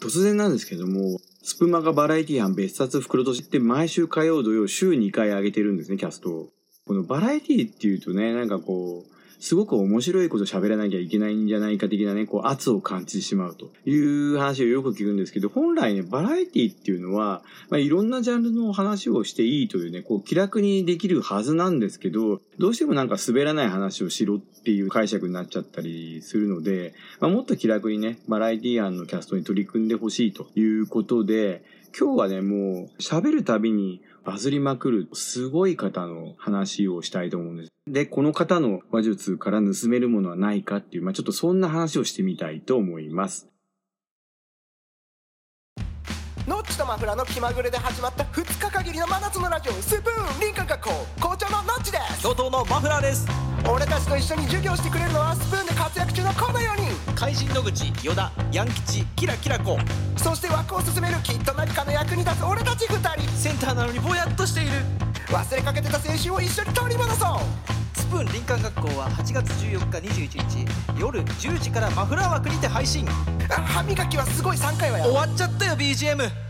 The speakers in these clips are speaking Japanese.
突然なんですけども、スプマがバラエティ班別冊袋として毎週火曜土曜週2回上げてるんですね、キャストを。このバラエティっていうとね、なんかこう、すごく面白いこと喋らなきゃいけないんじゃないか的なね、こう圧を感じてしまうという話をよく聞くんですけど、本来ね、バラエティっていうのは、まあ、いろんなジャンルの話をしていいというね、こう気楽にできるはずなんですけど、どうしてもなんか滑らない話をしろっていう解釈になっちゃったりするので、まあ、もっと気楽にね、バラエティ案のキャストに取り組んでほしいということで、今日はね、もう喋るたびにバズりまくるすごい方の話をしたいと思うんです。で、この方の話術から盗めるものはないかっていう、まあちょっとそんな話をしてみたいと思います。ノッチとマフラーの気まぐれで始まった2日限りの真夏のラジオスプーン林間学校校長のノッチです教頭のマフラーです俺たちと一緒に授業してくれるのはスプーンで活躍中のこの4人。怪人野口与田ヤン吉キラキラ子。そして枠を進めるきっと何かの役に立つ俺たち2人。センターなのにぼやっとしている。忘れかけてた青春を一緒に取り戻そう。スプーン林間学校は8月14日21日夜10時からマフラー枠にて配信。歯磨きはすごい3回はや終わっちゃったよ BGM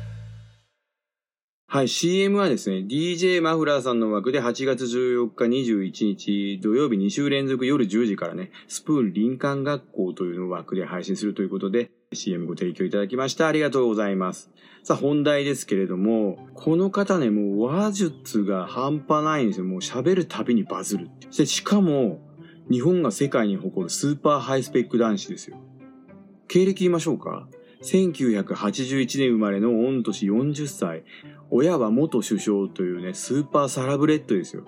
はい、CM はですね、DJ マフラーさんの枠で8月14日21日土曜日2週連続夜10時からね、スプーン林間学校というの枠で配信するということで、CM ご提供いただきました。ありがとうございます。さあ、本題ですけれども、この方ね、もう話術が半端ないんですよ。もう喋るたびにバズるって。しかも、日本が世界に誇るスーパーハイスペック男子ですよ。経歴言いましょうか？1981年生まれの御年40歳。親は元首相というね、スーパーサラブレッドですよ。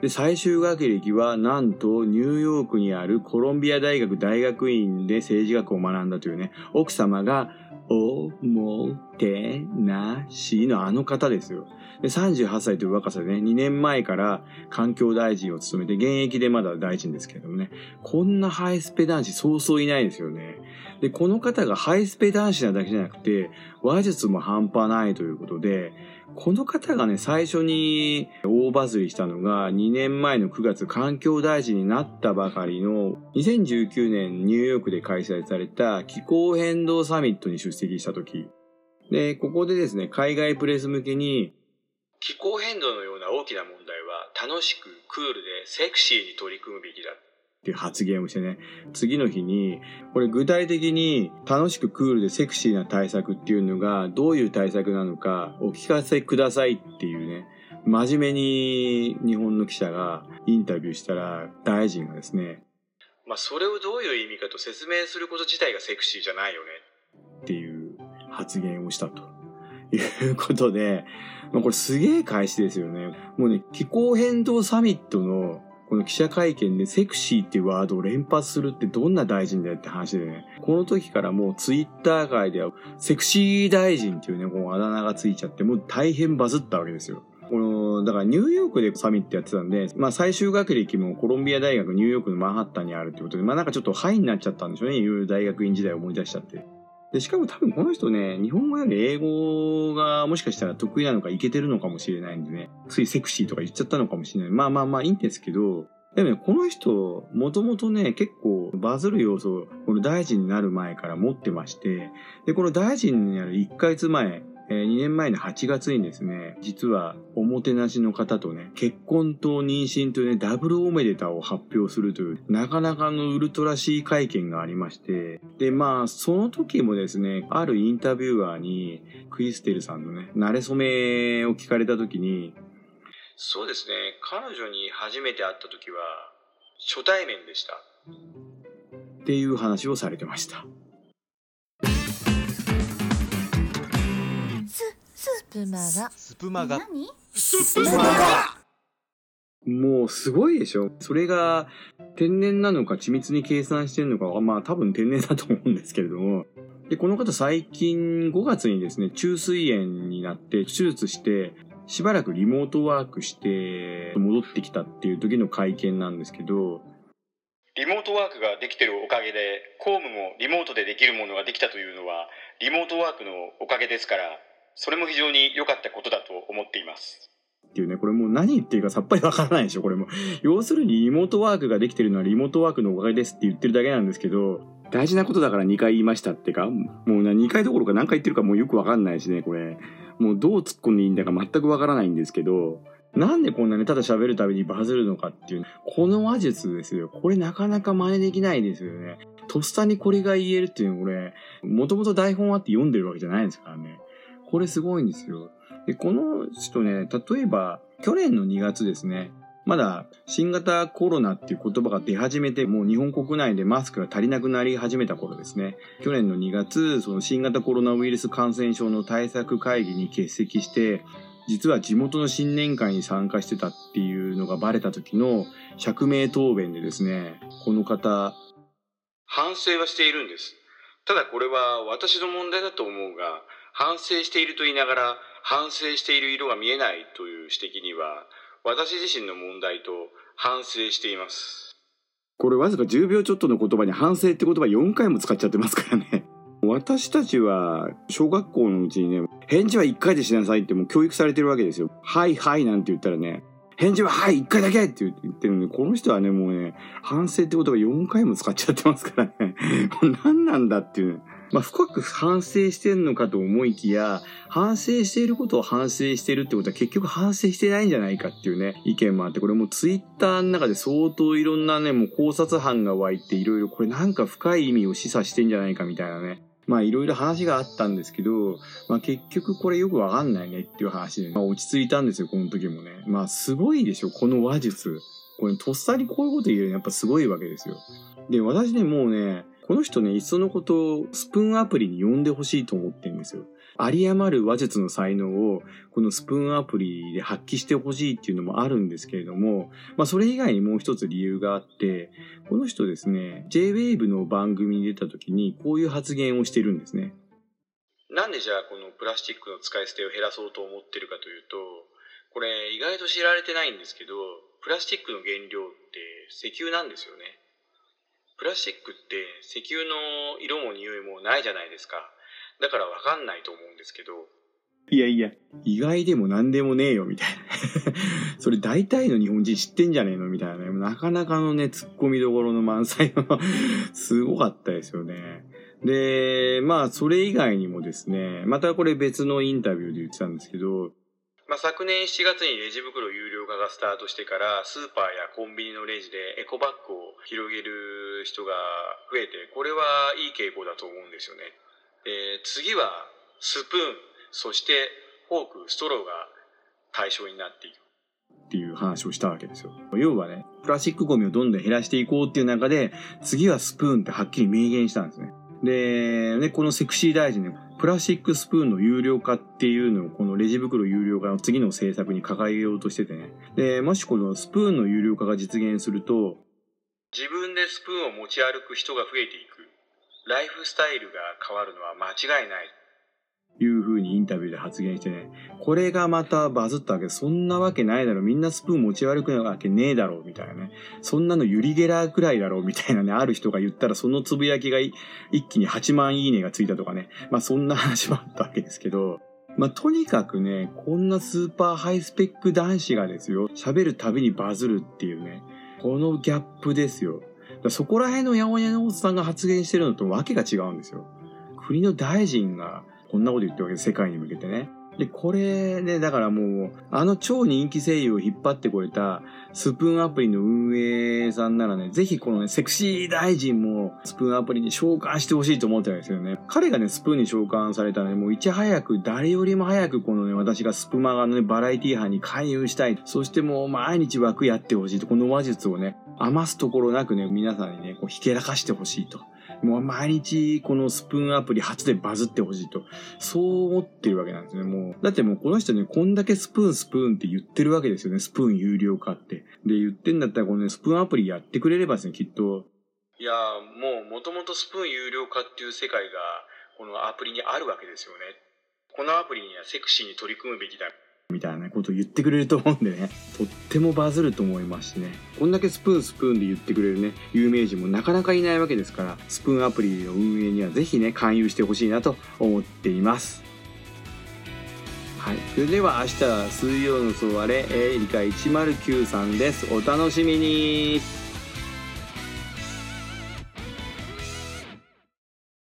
で、最終学歴はなんとニューヨークにあるコロンビア大学大学院で政治学を学んだというね、奥様がおもてなしのあの方ですよ。で、38歳という若さでね、2年前から環境大臣を務めて、現役でまだ大臣ですけれどもね、こんなハイスペ男子そうそういないですよね。で、この方がハイスペ男子なだけじゃなくて、話術も半端ないということで、この方がね、最初に大バズりしたのが2年前の9月環境大臣になったばかりの2019年ニューヨークで開催された気候変動サミットに出席した時。で、ここでですね、海外プレス向けに気候変動のような大きな問題は楽しくクールでセクシーに取り組むべきだ。っていう発言をしてね、次の日に、これ具体的に楽しくクールでセクシーな対策っていうのがどういう対策なのかお聞かせくださいっていうね、真面目に日本の記者がインタビューしたら大臣がですね、まあそれをどういう意味かと説明すること自体がセクシーじゃないよね。っていう発言をしたと。いうことで、まあ、これすげえ返しですよね。もうね、気候変動サミットのこの記者会見でセクシーっていうワードを連発するってどんな大臣だよって話でね、この時からもうツイッター界ではセクシー大臣っていうね、このあだ名がついちゃって、もう大変バズったわけですよ。この、だからニューヨークでサミットやってたんで、まあ最終学歴もコロンビア大学ニューヨークのマンハッタンにあるってことで、まあなんかちょっとハイになっちゃったんでしょうね。いろいろ大学院時代を思い出しちゃって。で、しかも多分この人ね、日本語より英語がもしかしたら得意なのかいけてるのかもしれないんでね、ついセクシーとか言っちゃったのかもしれない。まあまあまあいいんですけど、でもね、この人、もともとね、結構バズる要素を、この大臣になる前から持ってまして、で、この大臣になる1ヶ月前、えー、2年前の8月にですね、実はおもてなしの方とね、結婚と妊娠というね、ダブルおめでたを発表するという、なかなかのウルトラシー会見がありまして、で、まあ、その時もですね、あるインタビュアーに、クリステルさんのね、慣れ初めを聞かれた時に、そうですね、彼女に初めて会った時は、初対面でした。っていう話をされてました。プマガ。スプマガ。何？スプマガもうすごいでしょそれが天然なのか緻密に計算してるのかまあ多分天然だと思うんですけれども。で、この方最近5月にですね、中水炎になって手術して、しばらくリモートワークして戻ってきたっていう時の会見なんですけど、リモートワークができてるおかげで、公務もリモートでできるものができたというのは、リモートワークのおかげですから、それも非常に良かったことだと思っています。っていうね、これもう何言ってるかさっぱりわからないでしょ、これも。要するにリモートワークができてるのはリモートワークのおかげですって言ってるだけなんですけど、大事なことだから2回言いましたってか、もう2回どころか何回言ってるかもうよくわかんないしね、これ。もうどう突っ込んでいいんだか全くわからないんですけど、なんでこんなね、ただ喋るたびにバズるのかっていう、この話術ですよ。これなかなか真似できないですよね。とっさにこれが言えるっていうのはこれ、もともと台本あって読んでるわけじゃないですからね。これすごいんですよ。で、この人ね、例えば、去年の2月ですね、まだ新型コロナっていう言葉が出始めて、もう日本国内でマスクが足りなくなり始めた頃ですね。去年の2月、その新型コロナウイルス感染症の対策会議に欠席して、実は地元の新年会に参加してたっていうのがバレた時の釈明答弁でですね、この方、反省はしているんです。ただこれは私の問題だと思うが、反省していると言いながら、反省している色が見えないという指摘には、私自身の問題と反省しています。これわずか10秒ちょっとの言葉に反省って言葉4回も使っちゃってますからね。私たちは小学校のうちにね、返事は1回でしなさいってもう教育されてるわけですよ。はいはいなんて言ったらね、返事ははい1回だけって言ってるんで、この人はね、もうね、反省って言葉4回も使っちゃってますからね。何なんだっていう。ねまあ、深く反省してるのかと思いきや、反省していることを反省してるってことは結局反省してないんじゃないかっていうね、意見もあって、これもツイッターの中で相当いろんなね、もう考察班が湧いていろいろこれなんか深い意味を示唆してんじゃないかみたいなね。まあいろいろ話があったんですけど、まあ結局これよくわかんないねっていう話で、まあ落ち着いたんですよ、この時もね。まあすごいでしょ、この話術。これとっさにこういうこと言えるのやっぱすごいわけですよ。で、私ね、もうね、この人ね、いっそのことをスプーンアプリに呼んでほしいと思ってるんですよ。有り余る話術の才能をこのスプーンアプリで発揮してほしいっていうのもあるんですけれども、まあそれ以外にもう一つ理由があって、この人ですね、JWAVE の番組に出た時にこういう発言をしてるんですね。なんでじゃあこのプラスチックの使い捨てを減らそうと思ってるかというと、これ意外と知られてないんですけど、プラスチックの原料って石油なんですよね。プラスチックって石油の色も匂いもないじゃないですか。だからわかんないと思うんですけど。いやいや、意外でも何でもねえよ、みたいな。それ大体の日本人知ってんじゃねえのみたいなね。なかなかのね、突っ込みどころの満載の すごかったですよね。で、まあ、それ以外にもですね、またこれ別のインタビューで言ってたんですけど、まあ、昨年7月にレジ袋有料化がスタートしてからスーパーやコンビニのレジでエコバッグを広げる人が増えてこれはいい傾向だと思うんですよね。で次はスプーンそしてフォークストローが対象になっていく。っていう話をしたわけですよ。要はね、プラスチックゴミをどんどん減らしていこうっていう中で、次はスプーンってはっきり明言したんですね。で、ね、このセクシー大臣ね、プラスチックスプーンの有料化っていうのをこのレジ袋有料化の次の政策に掲げようとしててね。で、もしこのスプーンの有料化が実現すると、自分でスプーンを持ち歩く人が増えていく。ライフスタイルが変わるのは間違いない。いう風にインタビューで発言してね。これがまたバズったわけそんなわけないだろ。みんなスプーン持ち歩くなるわけねえだろう。みたいなね。そんなのユリゲラーくらいだろう。みたいなね。ある人が言ったらそのつぶやきが一気に8万いいねがついたとかね。まあそんな話もあったわけですけど。まあとにかくね、こんなスーパーハイスペック男子がですよ。喋るたびにバズるっていうね。このギャップですよ。そこら辺の八百屋のおっさんが発言してるのとわけが違うんですよ。国の大臣がこんなこと言ってるわけで。世界に向けてね。で、これね、だからもう、あの超人気声優を引っ張ってこれたスプーンアプリの運営さんならね、ぜひこのね、セクシー大臣もスプーンアプリに召喚してほしいと思ってたんですよね。彼がね、スプーンに召喚されたらね、もういち早く、誰よりも早くこのね、私がスプマガのね、バラエティ班に勧誘したい。そしてもう毎日枠やってほしいと、この話術をね、余すところなくね、皆さんにね、こう、ひけらかしてほしいと。もう毎日このスプーンアプリ初でバズってほしいと。そう思ってるわけなんですね、もう。だってもうこの人ね、こんだけスプーンスプーンって言ってるわけですよね、スプーン有料化って。で、言ってんだったらこのね、スプーンアプリやってくれればですね、きっと。いやもう元々スプーン有料化っていう世界が、このアプリにあるわけですよね。このアプリにはセクシーに取り組むべきだ。みたいなことを言ってくれると思うんでね、とってもバズると思いますしね。こんだけスプーンスプーンで言ってくれるね、有名人もなかなかいないわけですから、スプーンアプリの運営にはぜひね、勧誘してほしいなと思っています。はい。それでは明日は水曜のソワレ、え、理科109さんです。お楽しみに